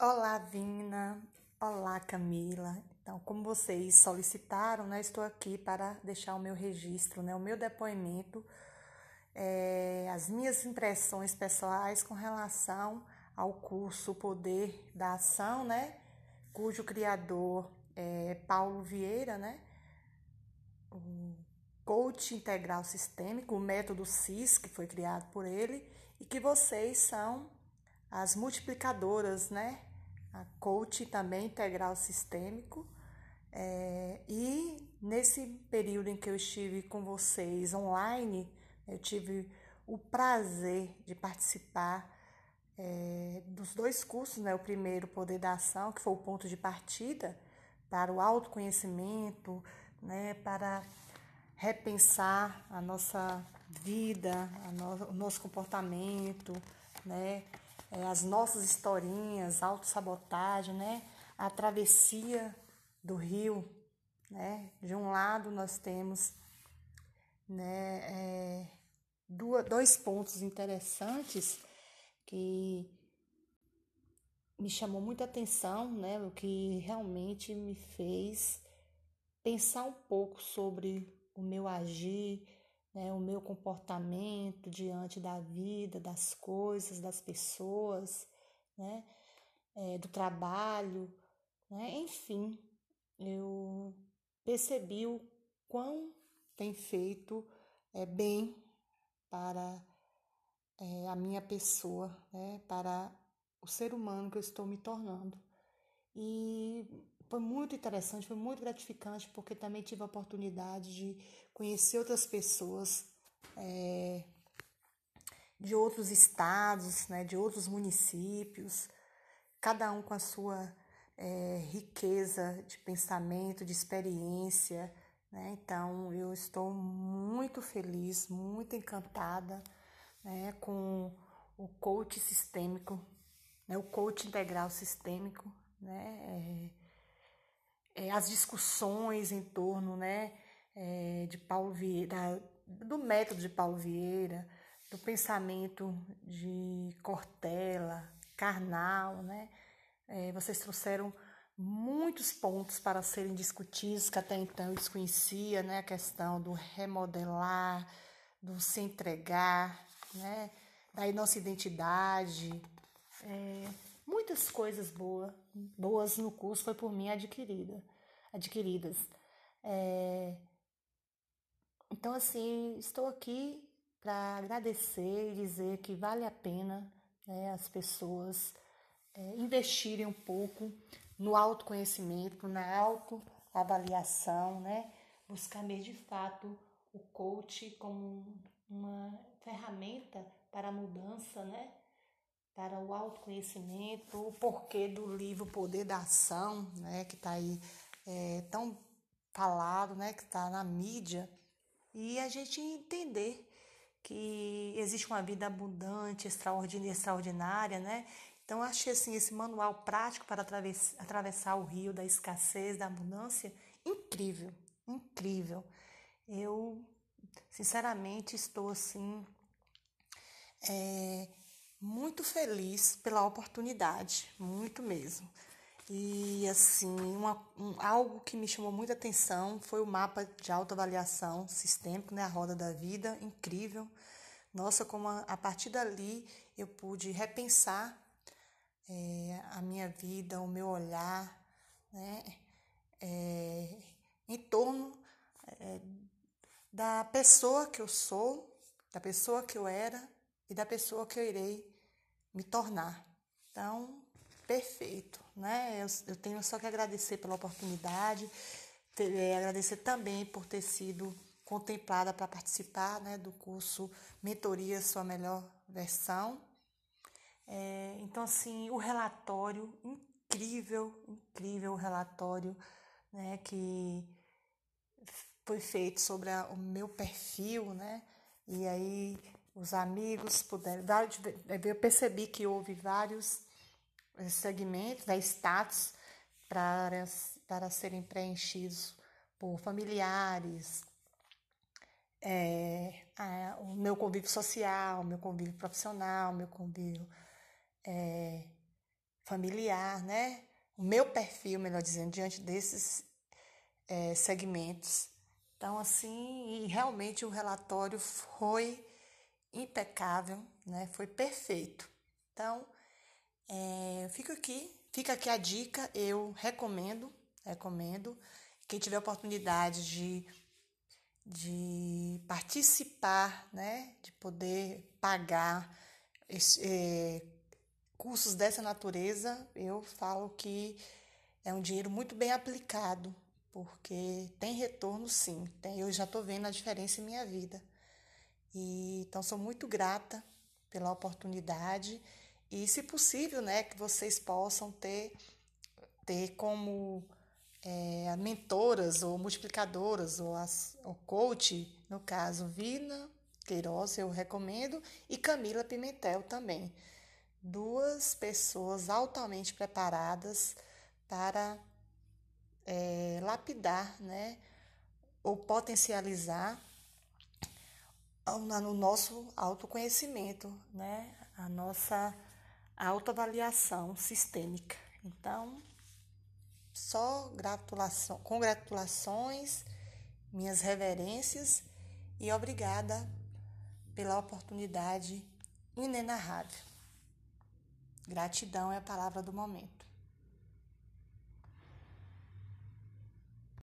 Olá, Vina. Olá, Camila. Então, como vocês solicitaram, né, estou aqui para deixar o meu registro, né, o meu depoimento, é, as minhas impressões pessoais com relação ao curso Poder da Ação, né, cujo criador é Paulo Vieira, né, o coach integral sistêmico, o método CIS, que foi criado por ele, e que vocês são as multiplicadoras, né? A coach também integral sistêmico. É, e nesse período em que eu estive com vocês online, eu tive o prazer de participar é, dos dois cursos, né? O primeiro, Poder da Ação, que foi o ponto de partida para o autoconhecimento, né? Para repensar a nossa vida, a no, o nosso comportamento, né? É, as nossas historinhas, autossabotagem, né? A travessia do rio, né? De um lado nós temos né, é, dois pontos interessantes que me chamou muita atenção, né? O que realmente me fez pensar um pouco sobre o meu agir, né, o meu comportamento diante da vida, das coisas, das pessoas, né, é, do trabalho, né, enfim, eu percebi o quão tem feito é, bem para é, a minha pessoa, né, para o ser humano que eu estou me tornando. E foi muito interessante, foi muito gratificante, porque também tive a oportunidade de conhecer outras pessoas é, de outros estados, né, de outros municípios, cada um com a sua é, riqueza de pensamento, de experiência. Né? Então, eu estou muito feliz, muito encantada né, com o coach sistêmico, né, o coach integral sistêmico. Né? É, é, as discussões em torno né, é, de Paulo Vieira, do método de Paulo Vieira, do pensamento de Cortella, Karnal, né? É, vocês trouxeram muitos pontos para serem discutidos que até então eu desconhecia, né? A questão do remodelar, do se entregar, né? Da nossa identidade, é, muitas coisas boas, boas no curso foi por mim adquirida, adquiridas. É, então, assim, estou aqui para agradecer e dizer que vale a pena né, as pessoas é, investirem um pouco no autoconhecimento, na autoavaliação, né? Buscar mesmo de fato o coach como uma ferramenta para a mudança, né? Para o autoconhecimento, o porquê do livro Poder da Ação, né, que está aí é, tão falado, né, que está na mídia, e a gente entender que existe uma vida abundante, extraordinária, extraordinária, né? Então achei assim esse manual prático para atravessar, o rio da escassez, da abundância, incrível, incrível. Eu sinceramente estou assim é, muito feliz pela oportunidade, muito mesmo. E assim, uma, um, algo que me chamou muita atenção foi o mapa de autoavaliação sistêmico, né, a roda da vida, incrível. Nossa, como a, a partir dali eu pude repensar é, a minha vida, o meu olhar, né, é, em torno é, da pessoa que eu sou, da pessoa que eu era e da pessoa que eu irei me tornar. Então, perfeito, né? Eu, eu tenho só que agradecer pela oportunidade, ter, é, agradecer também por ter sido contemplada para participar né, do curso Mentoria Sua Melhor Versão. É, então, assim, o relatório, incrível, incrível relatório né, que foi feito sobre a, o meu perfil, né? E aí os amigos puderam. Eu percebi que houve vários eh, segmentos, né, status para, para serem preenchidos por familiares, é, a, o meu convívio social, o meu convívio profissional, o meu convívio é, familiar, né? O meu perfil, melhor dizendo, diante desses é, segmentos. Então, assim, realmente o relatório foi impecável, né? Foi perfeito. Então, é, fico aqui, fica aqui a dica, eu recomendo, recomendo. Quem tiver oportunidade de, de participar, né? De poder pagar esse, é, cursos dessa natureza, eu falo que é um dinheiro muito bem aplicado, porque tem retorno sim. Tem, eu já estou vendo a diferença em minha vida. E, então, sou muito grata pela oportunidade e, se possível, né, que vocês possam ter, ter como é, mentoras ou multiplicadoras, ou, as, ou coach, no caso, Vina Queiroz, eu recomendo, e Camila Pimentel também. Duas pessoas altamente preparadas para é, lapidar, né, ou potencializar no nosso autoconhecimento, né, a nossa autoavaliação sistêmica. Então, só gratulação, congratulações, minhas reverências e obrigada pela oportunidade inenarrável. Gratidão é a palavra do momento.